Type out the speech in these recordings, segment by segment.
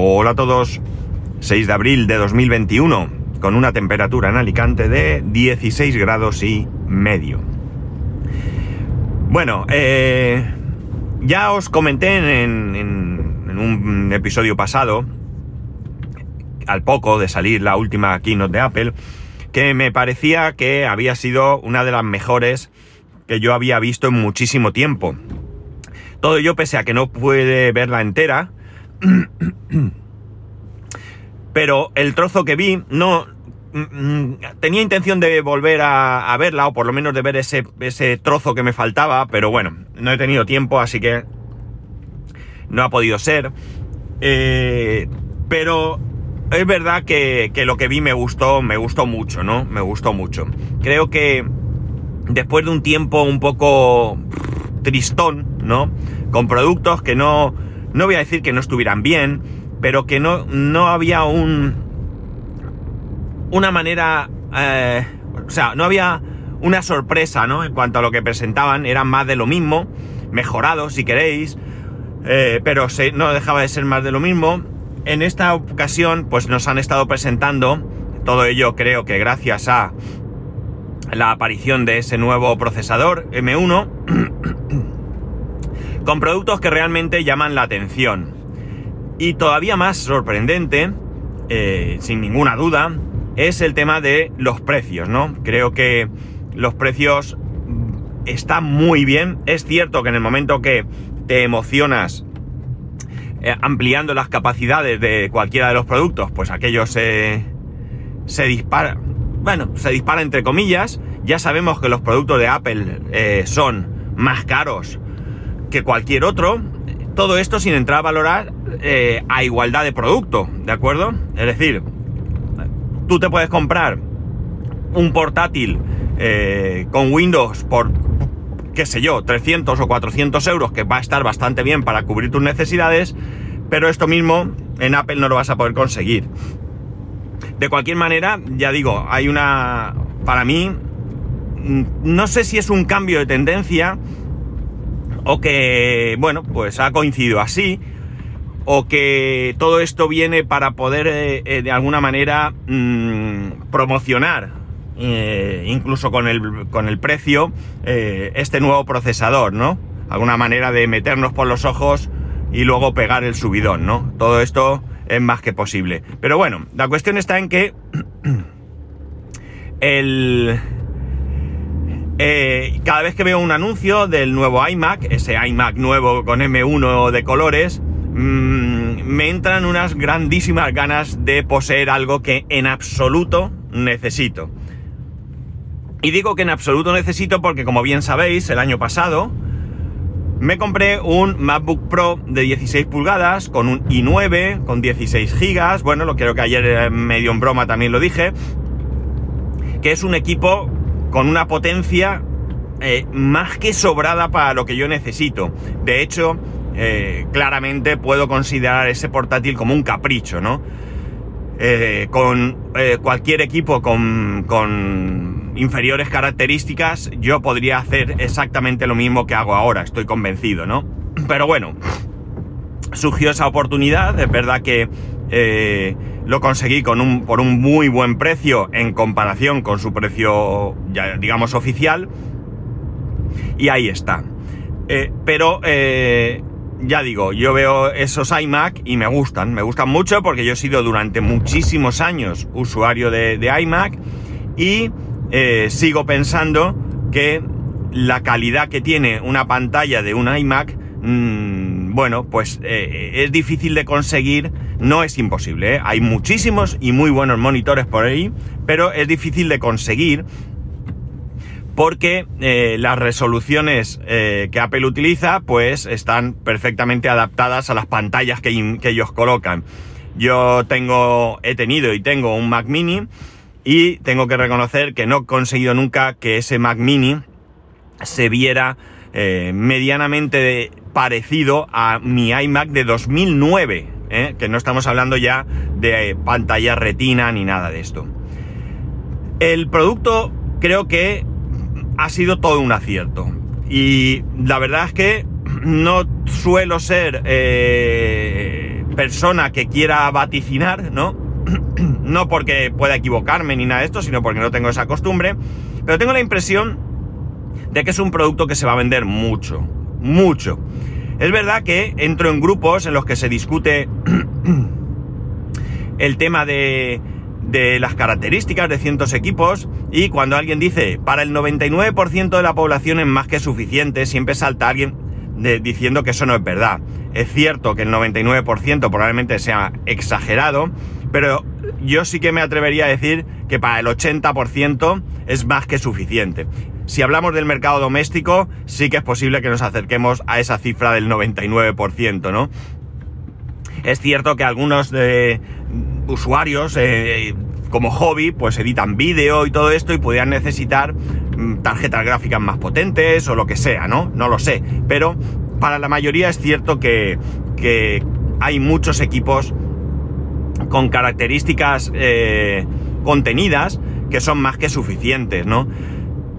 Hola a todos. 6 de abril de 2021, con una temperatura en Alicante de 16 grados y medio. Bueno, eh, ya os comenté en, en, un episodio pasado, al poco de salir la última keynote de Apple, que me parecía que había sido una de las mejores que yo había visto en muchísimo tiempo. Todo ello pese a que no puede verla entera. Pero el trozo que vi no... Mm, tenía intención de volver a, verla, o por lo menos de ver ese, ese trozo que me faltaba, pero bueno, no he tenido tiempo, así que no ha podido ser. Eh, pero es verdad que, que, lo que vi me gustó, me gustó mucho, ¿no? Me gustó mucho. Creo que después de un tiempo un poco tristón, ¿no? Con productos que no, no voy a decir que no estuvieran bien, pero que no, no había un, una manera, eh, o sea, no había una sorpresa, ¿no? En cuanto a lo que presentaban, eran más de lo mismo, mejorado si queréis, eh, pero no dejaba de ser más de lo mismo. En esta ocasión, pues nos han estado presentando, todo ello creo que gracias a la aparición de ese nuevo procesador M1 con productos que realmente llaman la atención. Y todavía más sorprendente, eh, sin ninguna duda, es el tema de los precios, ¿no? Creo que los precios están muy bien. Es cierto que en el momento que te emocionas eh, ampliando las capacidades de cualquiera de los productos, pues aquello se, se dispara bueno, se dispara entre comillas. Ya sabemos que los productos de Apple eh, son más caros que cualquier otro. Todo esto sin entrar a valorar eh, a igualdad de producto, ¿de acuerdo? Es decir, tú te puedes comprar un portátil eh, con Windows por, qué sé yo, 300 o 400 euros, que va a estar bastante bien para cubrir tus necesidades, pero esto mismo en Apple no lo vas a poder conseguir. De cualquier manera, ya digo, hay una... Para mí, mm, no sé si es un cambio de tendencia o que, bueno, pues ha coincidido así, o que todo esto viene para poder eh, eh, de alguna manera mm, promocionar, eh, incluso con el, con el precio, este nuevo procesador, ¿no? Alguna manera de meternos por los ojos y luego pegar el subidón, ¿no? Todo esto es más que posible. Pero bueno, la cuestión está en que el... Eh, cada vez que veo un anuncio del nuevo iMac, ese iMac nuevo con M1 de colores, mm, me entran unas grandísimas ganas de poseer algo que en absoluto necesito. Y digo que en absoluto necesito porque, como bien sabéis, el año pasado me compré un MacBook Pro de 16 pulgadas con un i9, con 16 GB. Bueno, lo creo que ayer medio en broma también lo dije. Que es un equipo con una potencia eh, más que sobrada para lo que yo necesito. De hecho, eh, claramente puedo considerar ese portátil como un capricho, ¿no? Eh, con cualquier equipo con, con inferiores características, yo podría hacer exactamente lo mismo que hago ahora, estoy convencido, ¿no? Pero bueno, surgió esa oportunidad, es verdad que lo conseguí con un, por un muy buen precio en comparación con su precio, digamos, oficial, y ahí está. Eh, pero, eh, ya digo, yo veo esos iMac y me gustan, me gustan mucho porque yo he sido durante muchísimos años usuario de, de iMac y eh, sigo pensando que la calidad que tiene una pantalla de un iMac, mm, bueno, pues eh, es difícil de conseguir, no es imposible, ¿eh? hay muchísimos y muy buenos monitores por ahí, pero es difícil de conseguir porque las resoluciones que Apple utiliza pues están perfectamente adaptadas a las pantallas que, ellos colocan. Yo tengo, he tenido y tengo un Mac mini y tengo que reconocer que no he conseguido nunca que ese Mac mini se viera eh, medianamente parecido a mi iMac de 2009, ¿eh? que no estamos hablando ya de pantalla retina ni nada de esto. El producto creo que ha sido todo un acierto y la verdad es que no suelo ser eh, persona que quiera vaticinar, ¿no? no porque pueda equivocarme ni nada de esto, sino porque no tengo esa costumbre, pero tengo la impresión de que es un producto que se va a vender mucho, mucho. Es verdad que entro en grupos en los que se discute el tema de, de las características de ciertos equipos y cuando alguien dice para el 99% de la población es más que suficiente, siempre salta alguien diciendo que eso no es verdad. Es cierto que el 99% probablemente sea exagerado, pero yo sí que me atrevería a decir que para el 80% es más que suficiente. Si hablamos del mercado doméstico, sí que es posible que nos acerquemos a esa cifra del 99%, ¿no? Es cierto que algunos de usuarios eh, como hobby pues editan vídeo y todo esto y podrían necesitar mm, tarjetas gráficas más potentes o lo que sea, ¿no? No lo sé. Pero para la mayoría es cierto que, que hay muchos equipos con características eh, contenidas que son más que suficientes, ¿no?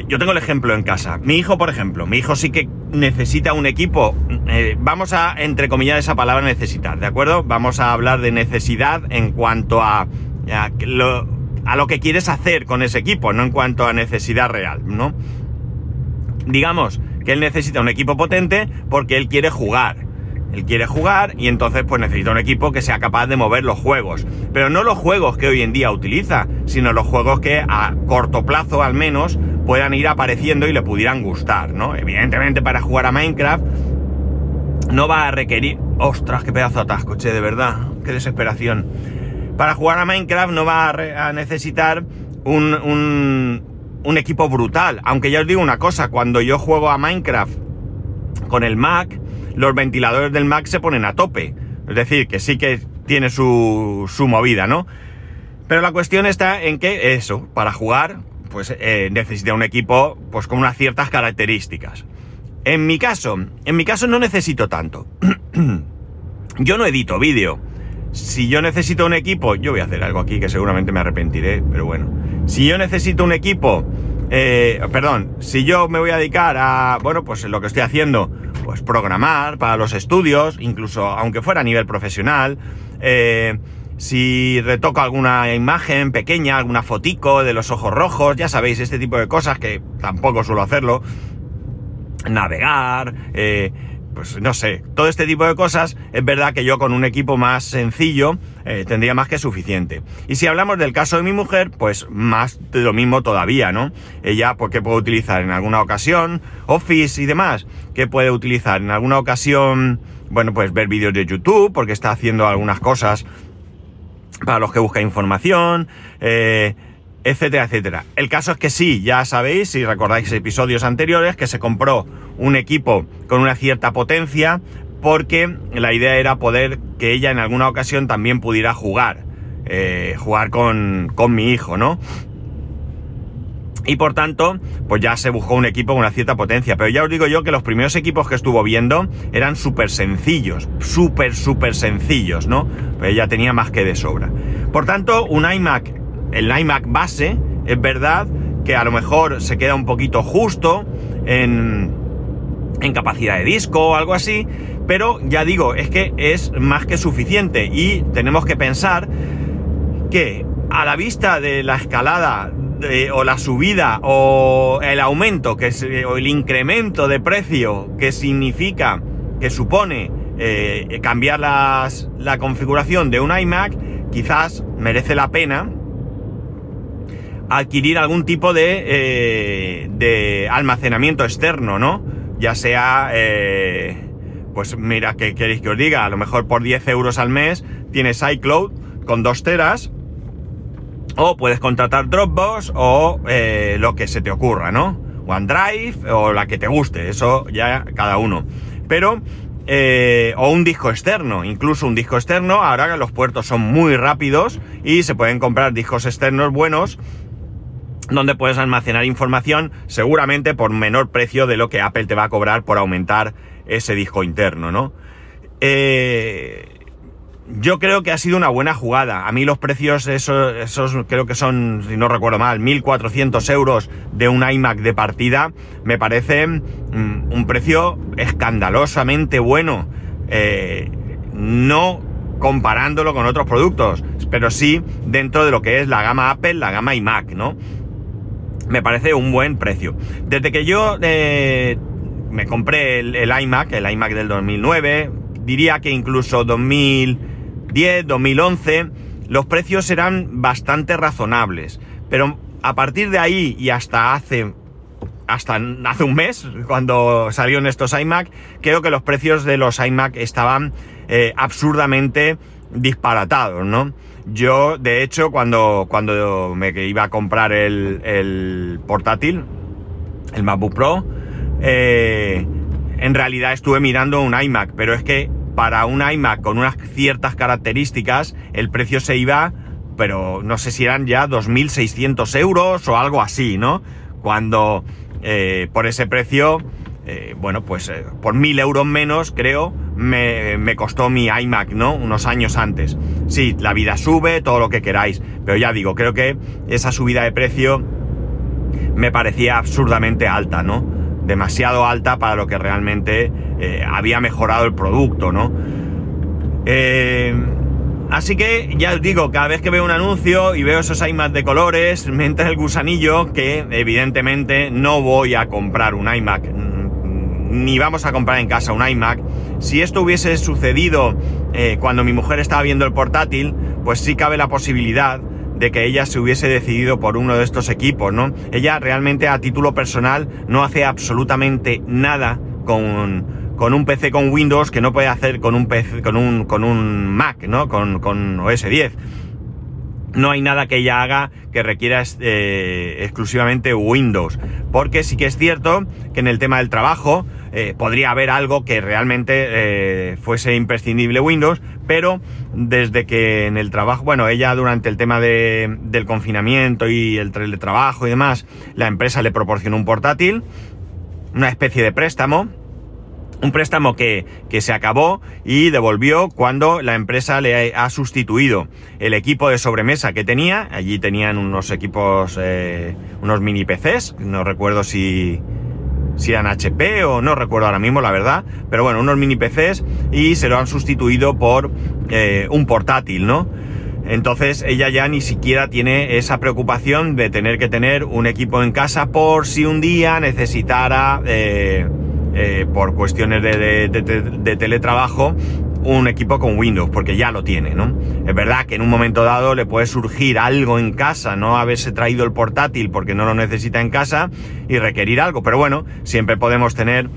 Eh, yo tengo el ejemplo en casa. Mi hijo, por ejemplo, mi hijo sí que necesita un equipo. Eh, vamos a entrecomillar esa palabra necesitar, ¿de acuerdo? Vamos a hablar de necesidad en cuanto a, a, lo, a lo que quieres hacer con ese equipo, no en cuanto a necesidad real, ¿no? Digamos que él necesita un equipo potente porque él quiere jugar. Él quiere jugar y entonces pues necesita un equipo que sea capaz de mover los juegos. Pero no los juegos que hoy en día utiliza, sino los juegos que a corto plazo al menos puedan ir apareciendo y le pudieran gustar, ¿no? Evidentemente para jugar a Minecraft no va a requerir... ¡Ostras, qué pedazo atasco, che, de verdad! ¡Qué desesperación! Para jugar a Minecraft no va a, necesitar un, un, un equipo brutal. Aunque ya os digo una cosa, cuando yo juego a Minecraft con el Mac, los ventiladores del Mac se ponen a tope. Es decir, que sí que tiene su, su movida, ¿no? Pero la cuestión está en que eso, para jugar, pues eh, necesita un equipo pues con unas ciertas características. En mi caso, en mi caso no necesito tanto. yo no edito vídeo. Si yo necesito un equipo, yo voy a hacer algo aquí que seguramente me arrepentiré, pero bueno. Si yo necesito un equipo, eh, perdón, si yo me voy a dedicar a, bueno, pues lo que estoy haciendo, pues programar para los estudios, incluso aunque fuera a nivel profesional, eh, si retoco alguna imagen pequeña, alguna fotico de los ojos rojos, ya sabéis, este tipo de cosas que tampoco suelo hacerlo, navegar, eh, pues no sé, todo este tipo de cosas, es verdad que yo con un equipo más sencillo eh, tendría más que suficiente. Y si hablamos del caso de mi mujer, pues más de lo mismo todavía, ¿no? Ella, pues, ¿qué puede utilizar en alguna ocasión? Office y demás, ¿qué puede utilizar en alguna ocasión? Bueno, pues ver vídeos de YouTube, porque está haciendo algunas cosas para los que buscan información, eh, etcétera, etcétera. El caso es que sí, ya sabéis, si recordáis episodios anteriores, que se compró un equipo con una cierta potencia, porque la idea era poder que ella en alguna ocasión también pudiera jugar, eh, jugar con, con mi hijo, ¿no? Y por tanto, pues ya se buscó un equipo con una cierta potencia. Pero ya os digo yo que los primeros equipos que estuvo viendo eran súper sencillos, súper, súper sencillos, ¿no? Pues ella tenía más que de sobra. Por tanto, un iMac, el iMac base, es verdad que a lo mejor se queda un poquito justo en, en capacidad de disco o algo así, pero ya digo, es que es más que suficiente y tenemos que pensar que a la vista de la escalada o la subida o el aumento que es, o el incremento de precio que significa que supone eh, cambiar las, la configuración de un iMac quizás merece la pena adquirir algún tipo de, eh, de almacenamiento externo, ¿no? Ya sea, eh, pues mira, ¿qué queréis que os diga? A lo mejor por 10 euros al mes tienes iCloud con 2 teras o puedes contratar Dropbox o eh, lo que se te ocurra, ¿no? OneDrive o la que te guste, eso ya cada uno. Pero, eh, o un disco externo, incluso un disco externo, ahora los puertos son muy rápidos y se pueden comprar discos externos buenos donde puedes almacenar información seguramente por menor precio de lo que Apple te va a cobrar por aumentar ese disco interno, ¿no? Eh, yo creo que ha sido una buena jugada. A mí los precios, esos, creo que son, si no recuerdo mal, 1.400 euros de un iMac de partida, me parece mm, un precio escandalosamente bueno. Eh, no comparándolo con otros productos, pero sí dentro de lo que es la gama Apple, la gama iMac, ¿no? Me parece un buen precio. Desde que yo eh, me compré el, el, iMac, el iMac del 2009, diría que incluso 2010, 2011, los precios eran bastante razonables. Pero a partir de ahí y hasta hace hasta hace un mes, cuando salieron estos iMac, creo que los precios de los iMac estaban eh, absurdamente disparatados, ¿no? Yo, de hecho, cuando, cuando me iba a comprar el, el portátil, el MacBook Pro, eh, en realidad estuve mirando un iMac, pero es que para un iMac con unas ciertas características, el precio se iba, pero no sé si eran ya 2.600 euros o algo así, ¿no? Cuando eh, por ese precio, eh, bueno, pues eh, por 1.000 euros menos, creo, me, me, costó mi iMac, ¿no? Unos años antes. Sí, la vida sube, todo lo que queráis, pero ya digo, creo que esa subida de precio me parecía absurdamente alta, ¿no? Demasiado alta para lo que realmente había mejorado el producto, ¿no? Así que ya os digo, cada vez que veo un anuncio y veo esos iMac de colores, me entra el gusanillo que evidentemente no voy a comprar un iMac, mm, ni vamos a comprar en casa un iMac. Si esto hubiese sucedido eh, cuando mi mujer estaba viendo el portátil, pues sí cabe la posibilidad de que ella se hubiese decidido por uno de estos equipos, ¿no? Ella realmente a título personal no hace absolutamente nada con con un PC con Windows que no puede hacer con un PC, con un, con un Mac, ¿no? Con, con OS 10. No hay nada que ella haga que requiera eh, exclusivamente Windows. Porque sí que es cierto que en el tema del trabajo eh, podría haber algo que realmente eh, fuese imprescindible Windows, pero desde que en el trabajo, bueno, ella durante el tema de, del confinamiento y el teletrabajo y demás, la empresa le proporcionó un portátil, una especie de préstamo, un préstamo que, que, se acabó y devolvió cuando la empresa le ha sustituido el equipo de sobremesa que tenía. Allí tenían unos equipos, eh, unos mini PCs, no recuerdo si, si eran HP o no recuerdo ahora mismo, la verdad. Pero bueno, unos mini PCs y se lo han sustituido por eh, un portátil, ¿no? Entonces ella ya ni siquiera tiene esa preocupación de tener que tener un equipo en casa por si un día necesitara... Eh, eh, por cuestiones de, teletrabajo un equipo con Windows, porque ya lo tiene, ¿no? Es verdad que en un momento dado le puede surgir algo en casa, no haberse traído el portátil porque no lo necesita en casa y requerir algo, pero bueno, siempre podemos tener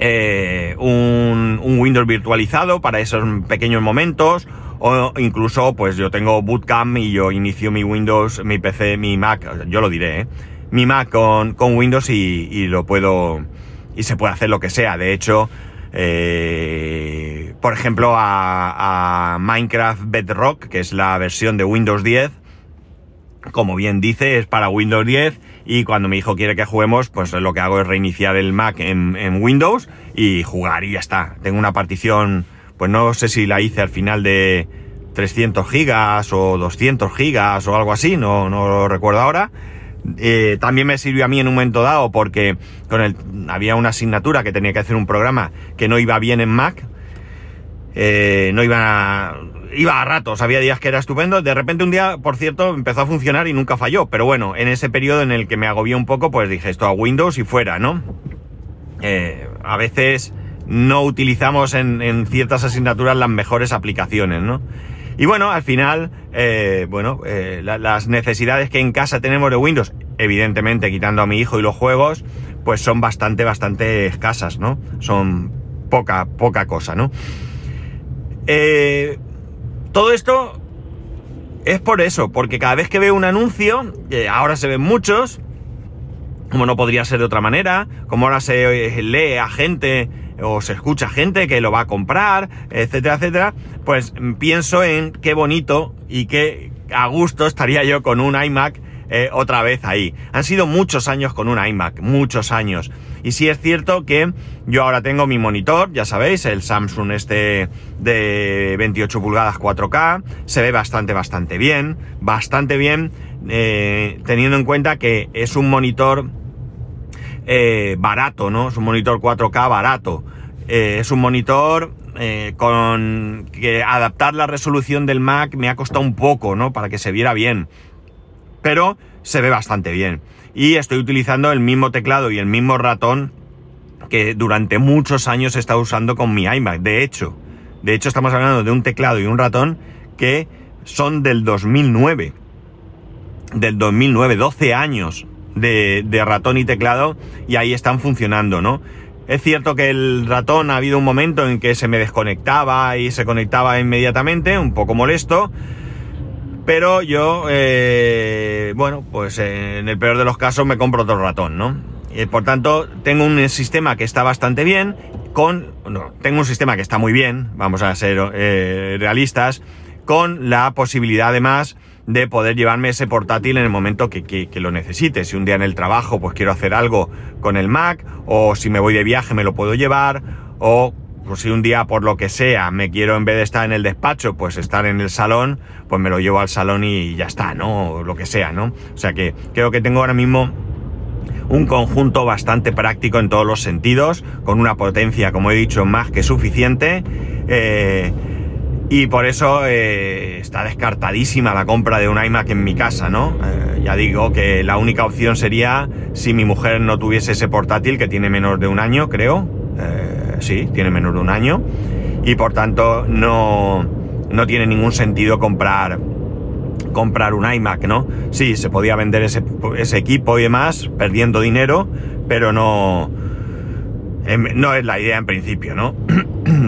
eh, un, Windows virtualizado para esos pequeños momentos o incluso pues yo tengo Bootcamp y yo inicio mi Windows, mi PC, mi Mac, yo lo diré, ¿eh? mi Mac con, con Windows y lo puedo y se puede hacer lo que sea. De hecho, eh, por ejemplo, a, a, Minecraft Bedrock, que es la versión de Windows 10, como bien dice, es para Windows 10 y cuando mi hijo quiere que juguemos, pues lo que hago es reiniciar el Mac en, Windows y jugar y ya está. Tengo una partición, pues no sé si la hice al final de 300 gigas o 200 gigas o algo así, no, no lo recuerdo ahora eh, también me sirvió a mí en un momento dado porque con el, había una asignatura que tenía que hacer un programa que no iba bien en Mac. Eh, no iba a, iba a ratos, había días que era estupendo. De repente un día, por cierto, empezó a funcionar y nunca falló. Pero bueno, en ese periodo en el que me agobié un poco, pues dije esto a Windows y fuera, ¿no? Eh, a veces no utilizamos en, en ciertas asignaturas las mejores aplicaciones, ¿no? Y bueno, al final, eh, bueno, eh, la, las necesidades que en casa tenemos de Windows, evidentemente quitando a mi hijo y los juegos, pues son bastante, bastante escasas, ¿no? Son poca, poca cosa, ¿no? Eh, todo esto es por eso, porque cada vez que veo un anuncio, ahora se ven muchos, como no podría ser de otra manera, como ahora se lee a gente o se escucha gente que lo va a comprar, etcétera, etcétera, pues pienso en qué bonito y qué a gusto estaría yo con un iMac eh, otra vez ahí. Han sido muchos años con un iMac, muchos años. Y sí es cierto que yo ahora tengo mi monitor, ya sabéis, el Samsung este de 28 pulgadas 4K, se ve bastante, bastante bien, bastante bien, eh, teniendo en cuenta que es un monitor eh, barato, ¿no? Es un monitor 4K barato. Eh, es un monitor eh, con que adaptar la resolución del Mac me ha costado un poco, ¿no? Para que se viera bien. Pero se ve bastante bien. Y estoy utilizando el mismo teclado y el mismo ratón que durante muchos años he estado usando con mi iMac. De hecho, de hecho estamos hablando de un teclado y un ratón que son del 2009. Del 2009, 12 años de, ratón y teclado y ahí están funcionando, ¿no? Es cierto que el ratón ha habido un momento en que se me desconectaba y se conectaba inmediatamente, un poco molesto. Pero yo, eh, bueno, pues en el peor de los casos me compro otro ratón, ¿no? Y por tanto, tengo un sistema que está bastante bien, con... No, tengo un sistema que está muy bien, vamos a ser eh, realistas, con la posibilidad además de poder llevarme ese portátil en el momento que, lo necesite. Si un día en el trabajo pues quiero hacer algo con el Mac, o si me voy de viaje me lo puedo llevar, o pues, si un día por lo que sea me quiero en vez de estar en el despacho, pues estar en el salón, pues me lo llevo al salón y ya está, ¿no? O lo que sea, ¿no? O sea que creo que tengo ahora mismo un conjunto bastante práctico en todos los sentidos, con una potencia, como he dicho, más que suficiente. Eh, y por eso eh, está descartadísima la compra de un iMac en mi casa, ¿no? Eh, ya digo que la única opción sería si mi mujer no tuviese ese portátil que tiene menos de un año, creo. Eh, sí, tiene menos de un año. Y por tanto no, no tiene ningún sentido comprar comprar un iMac, ¿no? Sí, se podía vender ese, ese equipo y demás, perdiendo dinero, pero no, Em, no es la idea en principio, ¿no?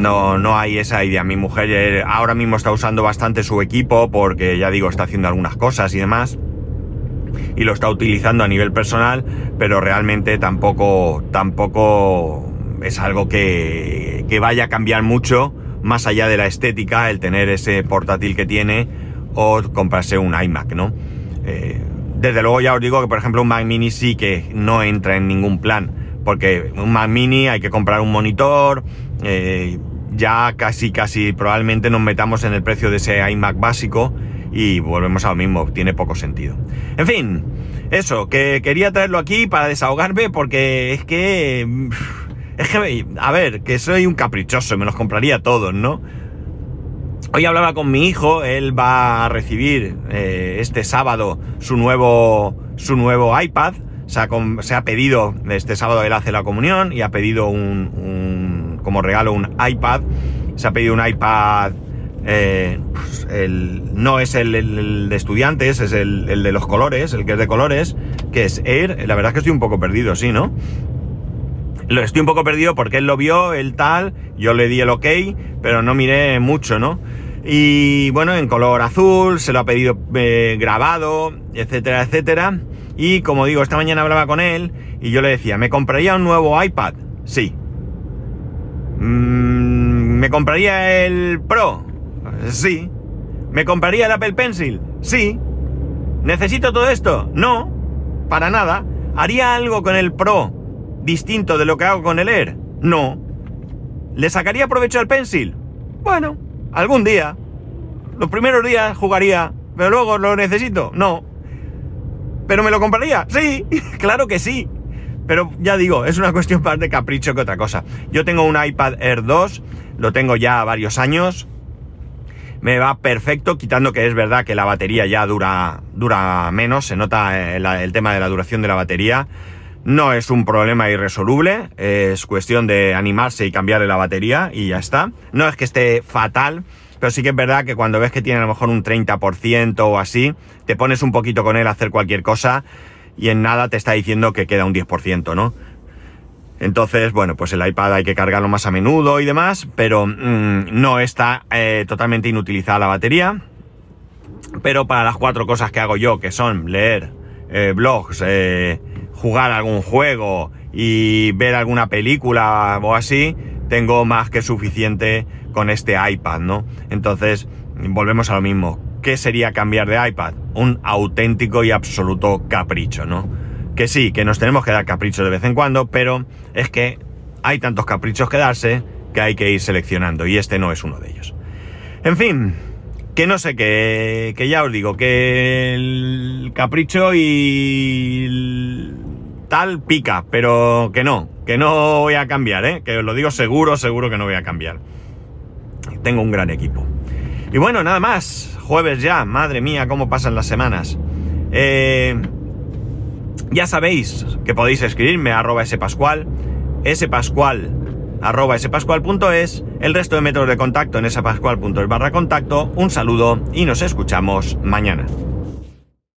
No, no hay esa idea. Mi mujer eh, ahora mismo está usando bastante su equipo porque ya digo, está haciendo algunas cosas y demás. Y lo está utilizando a nivel personal, pero realmente tampoco, tampoco es algo que, que vaya a cambiar mucho más allá de la estética, el tener ese portátil que tiene o comprarse un iMac, ¿no? Eh, desde luego ya os digo que por ejemplo un Mac mini sí que no entra en ningún plan porque un Mac mini hay que comprar un monitor, eh, ya casi casi probablemente nos metamos en el precio de ese iMac básico y volvemos a lo mismo, tiene poco sentido. En fin, eso, que quería traerlo aquí para desahogarme porque es que... Es que, a ver, que soy un caprichoso, me los compraría todos, ¿no? Hoy hablaba con mi hijo, él va a recibir eh, este sábado su nuevo, su nuevo iPad se ha, pedido, este sábado él hace la comunión y ha pedido un, como regalo un iPad. Se ha pedido un iPad, eh, pues no es el, de estudiantes, es el, de los colores, el que es de colores, que es Air. La verdad es que estoy un poco perdido, sí, ¿no? Lo estoy un poco perdido porque él lo vio, el tal, yo le di el ok, pero no miré mucho, ¿no? Y bueno, en color azul, se lo ha pedido eh, grabado, etcétera, etcétera. Y como digo, esta mañana hablaba con él y yo le decía, ¿me compraría un nuevo iPad? Sí. Mm, ¿Me compraría el Pro? Sí. ¿Me compraría el Apple Pencil? Sí. ¿Necesito todo esto? No. Para nada. ¿Haría algo con el Pro distinto de lo que hago con el Air? No. ¿Le sacaría provecho al Pencil? Bueno, algún día. Los primeros días jugaría, pero luego lo necesito. No. ¿Pero me lo compraría? Sí, claro que sí. Pero ya digo, es una cuestión más de capricho que otra cosa. Yo tengo un iPad Air 2, lo tengo ya varios años. Me va perfecto, quitando que es verdad que la batería ya dura, dura menos, se nota el, el tema de la duración de la batería. No es un problema irresoluble, es cuestión de animarse y cambiarle la batería y ya está. No es que esté fatal, pero sí que es verdad que cuando ves que tiene a lo mejor un 30% o así, te pones un poquito con él a hacer cualquier cosa y en nada te está diciendo que queda un 10%, ¿no? Entonces, bueno, pues el iPad hay que cargarlo más a menudo y demás, pero mm, no está eh, totalmente inutilizada la batería. Pero para las cuatro cosas que hago yo, que son leer eh, blogs, eh, jugar algún juego y ver alguna película o así, tengo más que suficiente con este iPad, ¿no? Entonces, volvemos a lo mismo. ¿Qué sería cambiar de iPad? Un auténtico y absoluto capricho, ¿no? Que sí, que nos tenemos que dar caprichos de vez en cuando, pero es que hay tantos caprichos que darse que hay que ir seleccionando y este no es uno de ellos. En fin, que no sé, que, que ya os digo, que el capricho y tal pica, pero que no, que no voy a cambiar, ¿eh? Que os lo digo seguro, seguro que no voy a cambiar. tengo un gran equipo. Y bueno, nada más. Jueves ya, madre mía, cómo pasan las semanas. Eh, ya sabéis que podéis escribirme a arroba spascual, spascual arroba spascual.es, el resto de métodos de contacto en spascual.es barra contacto. Un saludo y nos escuchamos mañana.